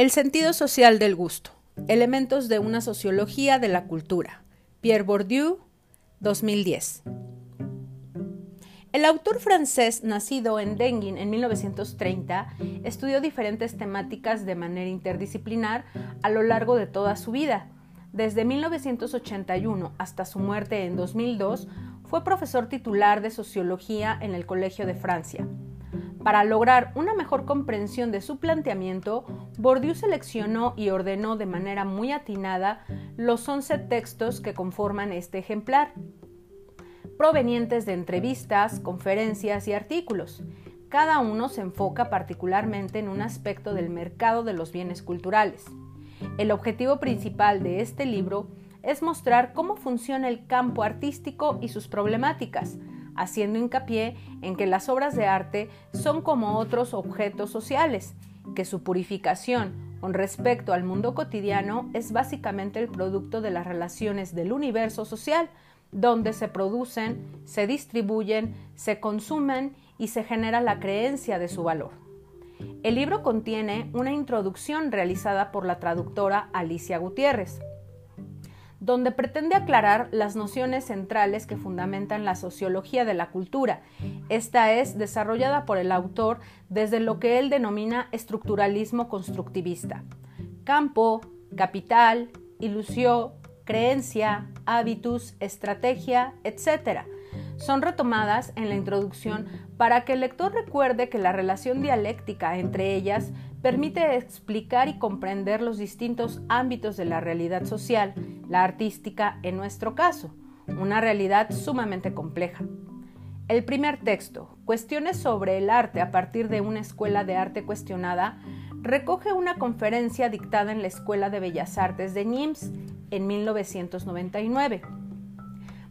El sentido social del gusto. Elementos de una sociología de la cultura. Pierre Bourdieu, 2010. El autor francés, nacido en Denguin en 1930, estudió diferentes temáticas de manera interdisciplinar a lo largo de toda su vida. Desde 1981 hasta su muerte en 2002, fue profesor titular de sociología en el Colegio de Francia. Para lograr una mejor comprensión de su planteamiento, Bourdieu seleccionó y ordenó de manera muy atinada los 11 textos que conforman este ejemplar, provenientes de entrevistas, conferencias y artículos. Cada uno se enfoca particularmente en un aspecto del mercado de los bienes culturales. El objetivo principal de este libro es mostrar cómo funciona el campo artístico y sus problemáticas, haciendo hincapié en que las obras de arte son como otros objetos sociales, que su purificación con respecto al mundo cotidiano es básicamente el producto de las relaciones del universo social, donde se producen, se distribuyen, se consumen y se genera la creencia de su valor. El libro contiene una introducción realizada por la traductora Alicia Gutiérrez, donde pretende aclarar las nociones centrales que fundamentan la sociología de la cultura. Esta es desarrollada por el autor desde lo que él denomina estructuralismo constructivista. Campo, capital, ilusión, creencia, hábitus, estrategia, etc. Son retomadas en la introducción para que el lector recuerde que la relación dialéctica entre ellas permite explicar y comprender los distintos ámbitos de la realidad social, la artística en nuestro caso, una realidad sumamente compleja. El primer texto, Cuestiones sobre el arte a partir de una escuela de arte cuestionada, recoge una conferencia dictada en la Escuela de Bellas Artes de Nimes en 1999.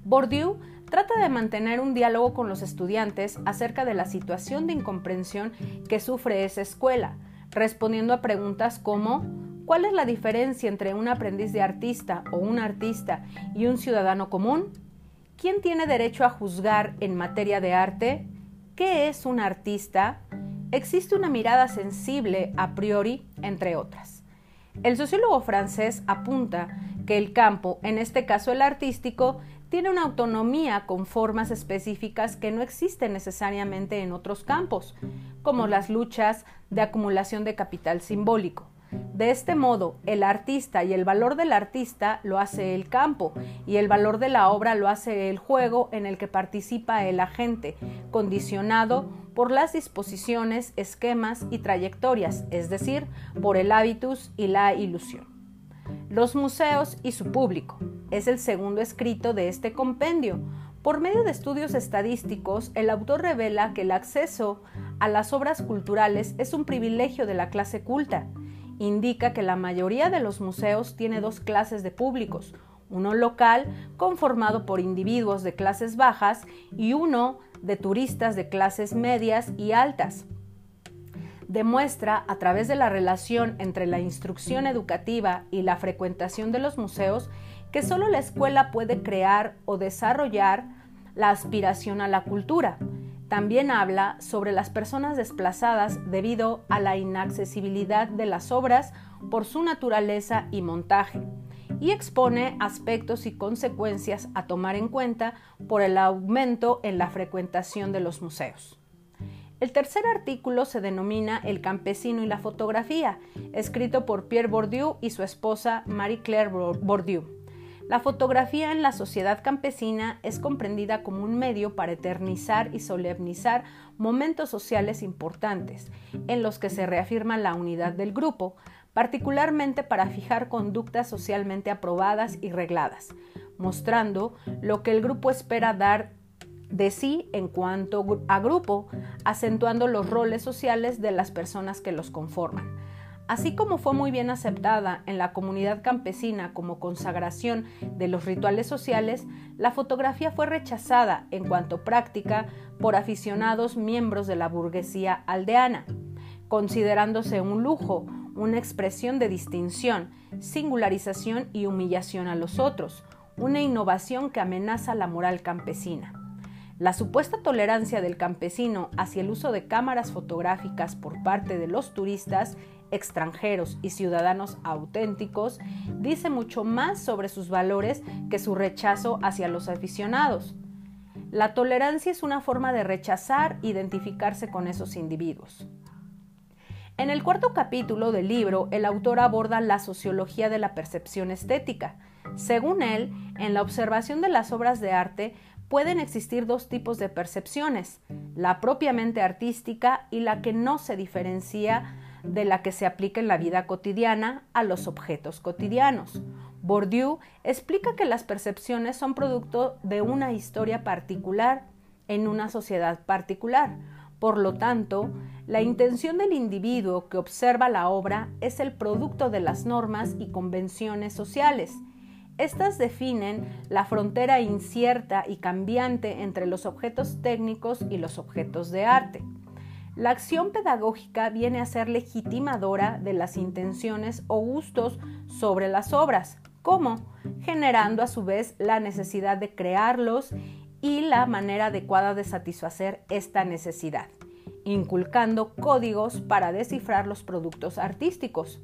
Bourdieu trata de mantener un diálogo con los estudiantes acerca de la situación de incomprensión que sufre esa escuela, respondiendo a preguntas como ¿cuál es la diferencia entre un aprendiz de artista o un artista y un ciudadano común? ¿Quién tiene derecho a juzgar en materia de arte? ¿Qué es un artista? ¿Existe una mirada sensible a priori, entre otras? El sociólogo francés apunta que el campo, en este caso el artístico, tiene una autonomía con formas específicas que no existen necesariamente en otros campos, como las luchas de acumulación de capital simbólico. De este modo, el artista y el valor del artista lo hace el campo y el valor de la obra lo hace el juego en el que participa el agente, condicionado por las disposiciones, esquemas y trayectorias, es decir, por el hábitus y la ilusión. Los museos y su público es el segundo escrito de este compendio. Por medio de estudios estadísticos, el autor revela que el acceso a las obras culturales es un privilegio de la clase culta. Indica que la mayoría de los museos tiene dos clases de públicos, uno local, conformado por individuos de clases bajas, y uno de turistas de clases medias y altas demuestra a través de la relación entre la instrucción educativa y la frecuentación de los museos que solo la escuela puede crear o desarrollar la aspiración a la cultura. También habla sobre las personas desplazadas debido a la inaccesibilidad de las obras por su naturaleza y montaje, y expone aspectos y consecuencias a tomar en cuenta por el aumento en la frecuentación de los museos. El tercer artículo se denomina El campesino y la fotografía, escrito por Pierre Bourdieu y su esposa Marie-Claire Bourdieu. La fotografía en la sociedad campesina es comprendida como un medio para eternizar y solemnizar momentos sociales importantes, en los que se reafirma la unidad del grupo, particularmente para fijar conductas socialmente aprobadas y regladas, mostrando lo que el grupo espera dar de sí en cuanto a grupo, acentuando los roles sociales de las personas que los conforman. Así como fue muy bien aceptada en la comunidad campesina como consagración de los rituales sociales, la fotografía fue rechazada en cuanto práctica por aficionados miembros de la burguesía aldeana, considerándose un lujo, una expresión de distinción, singularización y humillación a los otros, una innovación que amenaza la moral campesina. La supuesta tolerancia del campesino hacia el uso de cámaras fotográficas por parte de los turistas extranjeros y ciudadanos auténticos, dice mucho más sobre sus valores que su rechazo hacia los aficionados. La tolerancia es una forma de rechazar identificarse con esos individuos. En el cuarto capítulo del libro, el autor aborda la sociología de la percepción estética. Según él, en la observación de las obras de arte pueden existir dos tipos de percepciones, la propiamente artística y la que no se diferencia de la que se aplica en la vida cotidiana a los objetos cotidianos. Bourdieu explica que las percepciones son producto de una historia particular en una sociedad particular. Por lo tanto, la intención del individuo que observa la obra es el producto de las normas y convenciones sociales. Estas definen la frontera incierta y cambiante entre los objetos técnicos y los objetos de arte. La acción pedagógica viene a ser legitimadora de las intenciones o gustos sobre las obras, como generando a su vez la necesidad de crearlos y la manera adecuada de satisfacer esta necesidad, inculcando códigos para descifrar los productos artísticos.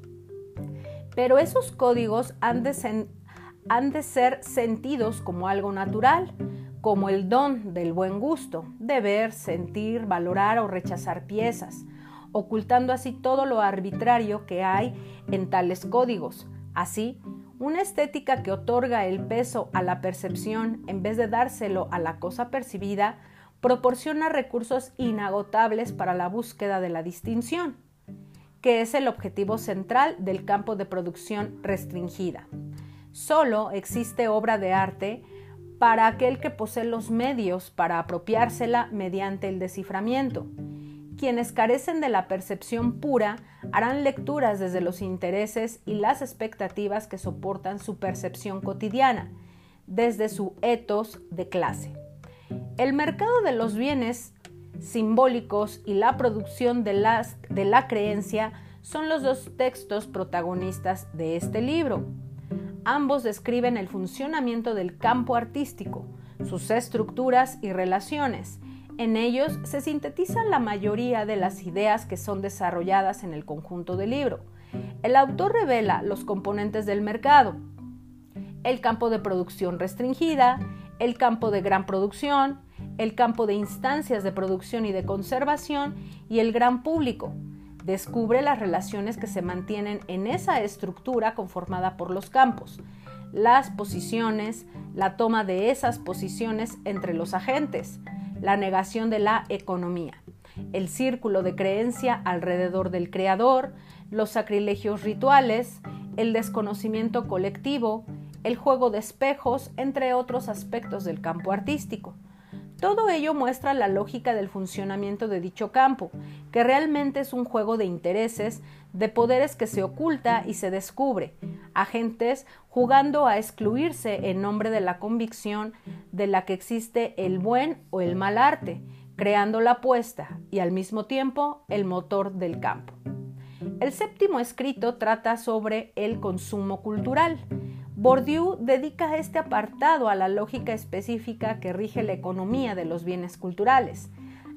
Pero esos códigos han de, han de ser sentidos como algo natural, como el don del buen gusto, de ver, sentir, valorar o rechazar piezas, ocultando así todo lo arbitrario que hay en tales códigos. Así, una estética que otorga el peso a la percepción en vez de dárselo a la cosa percibida, proporciona recursos inagotables para la búsqueda de la distinción, que es el objetivo central del campo de producción restringida. Solo existe obra de arte para aquel que posee los medios para apropiársela mediante el desciframiento. Quienes carecen de la percepción pura harán lecturas desde los intereses y las expectativas que soportan su percepción cotidiana, desde su etos de clase. El mercado de los bienes simbólicos y la producción de, de la creencia son los dos textos protagonistas de este libro. Ambos describen el funcionamiento del campo artístico, sus estructuras y relaciones. En ellos se sintetizan la mayoría de las ideas que son desarrolladas en el conjunto del libro. El autor revela los componentes del mercado, el campo de producción restringida, el campo de gran producción, el campo de instancias de producción y de conservación y el gran público, descubre las relaciones que se mantienen en esa estructura conformada por los campos, las posiciones, la toma de esas posiciones entre los agentes, la negación de la economía, el círculo de creencia alrededor del creador, los sacrilegios rituales, el desconocimiento colectivo, el juego de espejos, entre otros aspectos del campo artístico. Todo ello muestra la lógica del funcionamiento de dicho campo, que realmente es un juego de intereses, de poderes que se oculta y se descubre, agentes jugando a excluirse en nombre de la convicción de la que existe el buen o el mal arte, creando la apuesta y al mismo tiempo el motor del campo. El séptimo escrito trata sobre el consumo cultural, Bourdieu dedica este apartado a la lógica específica que rige la economía de los bienes culturales.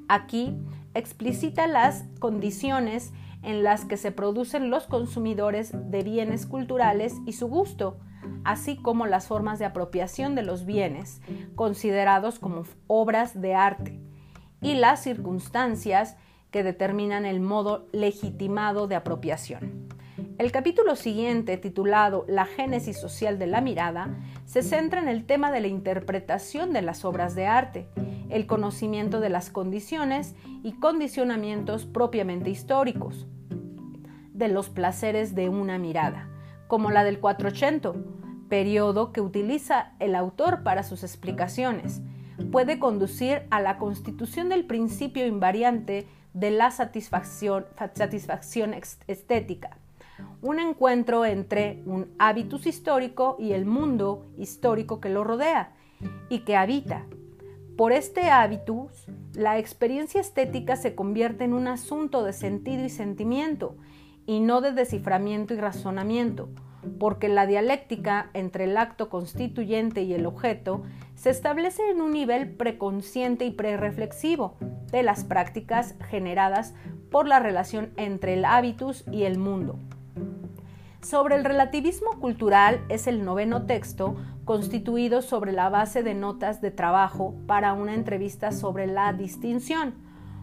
Aquí explicita las condiciones en las que se producen los consumidores de bienes culturales y su gusto, así como las formas de apropiación de los bienes considerados como obras de arte y las circunstancias que determinan el modo legitimado de apropiación. El capítulo siguiente, titulado La génesis social de la mirada, se centra en el tema de la interpretación de las obras de arte, el conocimiento de las condiciones y condicionamientos propiamente históricos, de los placeres de una mirada, como la del 480, periodo que utiliza el autor para sus explicaciones, puede conducir a la constitución del principio invariante de la satisfacción, satisfacción estética un encuentro entre un hábitus histórico y el mundo histórico que lo rodea y que habita. Por este hábitus, la experiencia estética se convierte en un asunto de sentido y sentimiento, y no de desciframiento y razonamiento, porque la dialéctica entre el acto constituyente y el objeto se establece en un nivel preconsciente y prereflexivo de las prácticas generadas por la relación entre el hábitus y el mundo. Sobre el relativismo cultural es el noveno texto constituido sobre la base de notas de trabajo para una entrevista sobre la distinción.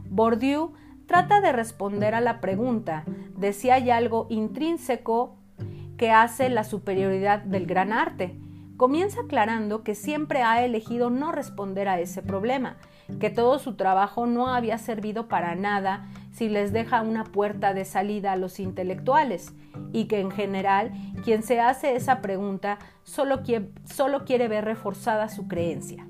Bourdieu trata de responder a la pregunta de si hay algo intrínseco que hace la superioridad del gran arte. Comienza aclarando que siempre ha elegido no responder a ese problema, que todo su trabajo no había servido para nada si les deja una puerta de salida a los intelectuales, y que en general quien se hace esa pregunta solo quiere, solo quiere ver reforzada su creencia.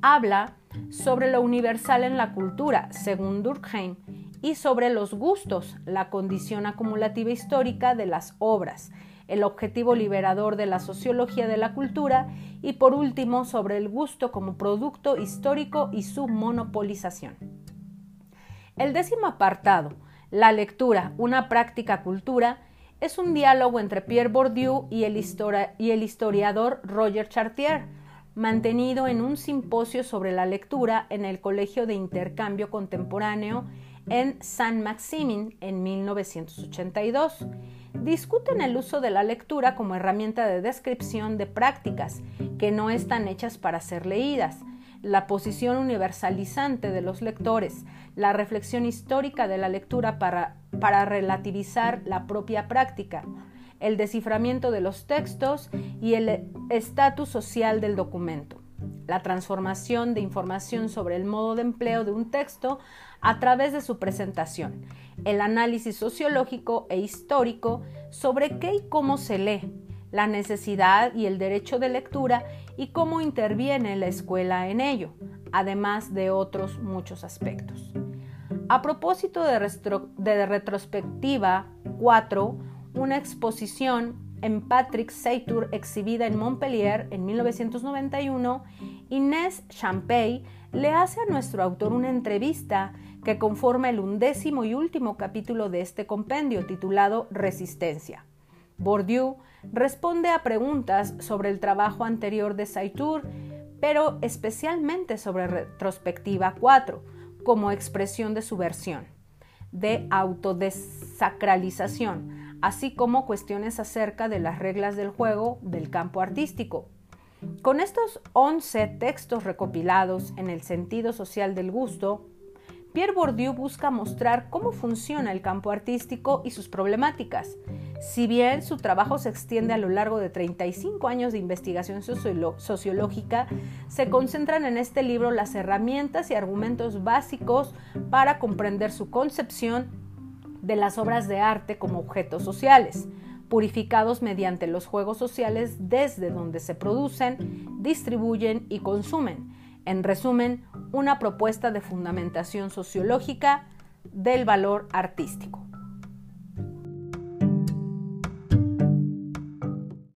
Habla sobre lo universal en la cultura, según Durkheim, y sobre los gustos, la condición acumulativa histórica de las obras, el objetivo liberador de la sociología de la cultura y por último sobre el gusto como producto histórico y su monopolización. El décimo apartado, la lectura, una práctica cultura, es un diálogo entre Pierre Bourdieu y el, historiador Roger Chartier, mantenido en un simposio sobre la lectura en el Colegio de Intercambio Contemporáneo en Saint-Maximin en 1982 discuten el uso de la lectura como herramienta de descripción de prácticas que no están hechas para ser leídas, la posición universalizante de los lectores, la reflexión histórica de la lectura para, para relativizar la propia práctica, el desciframiento de los textos y el estatus social del documento, la transformación de información sobre el modo de empleo de un texto a través de su presentación, el análisis sociológico e histórico sobre qué y cómo se lee, la necesidad y el derecho de lectura y cómo interviene la escuela en ello, además de otros muchos aspectos. A propósito de, retrospectiva 4, una exposición en Patrick Seytour exhibida en Montpellier en 1991, Inés Champey le hace a nuestro autor una entrevista que conforma el undécimo y último capítulo de este compendio titulado Resistencia. Bourdieu responde a preguntas sobre el trabajo anterior de Saitour, pero especialmente sobre Retrospectiva 4, como expresión de su versión, de autodesacralización, así como cuestiones acerca de las reglas del juego del campo artístico. Con estos 11 textos recopilados en el sentido social del gusto, Pierre Bourdieu busca mostrar cómo funciona el campo artístico y sus problemáticas. Si bien su trabajo se extiende a lo largo de 35 años de investigación sociológica, se concentran en este libro las herramientas y argumentos básicos para comprender su concepción de las obras de arte como objetos sociales, purificados mediante los juegos sociales desde donde se producen, distribuyen y consumen en resumen, una propuesta de fundamentación sociológica del valor artístico.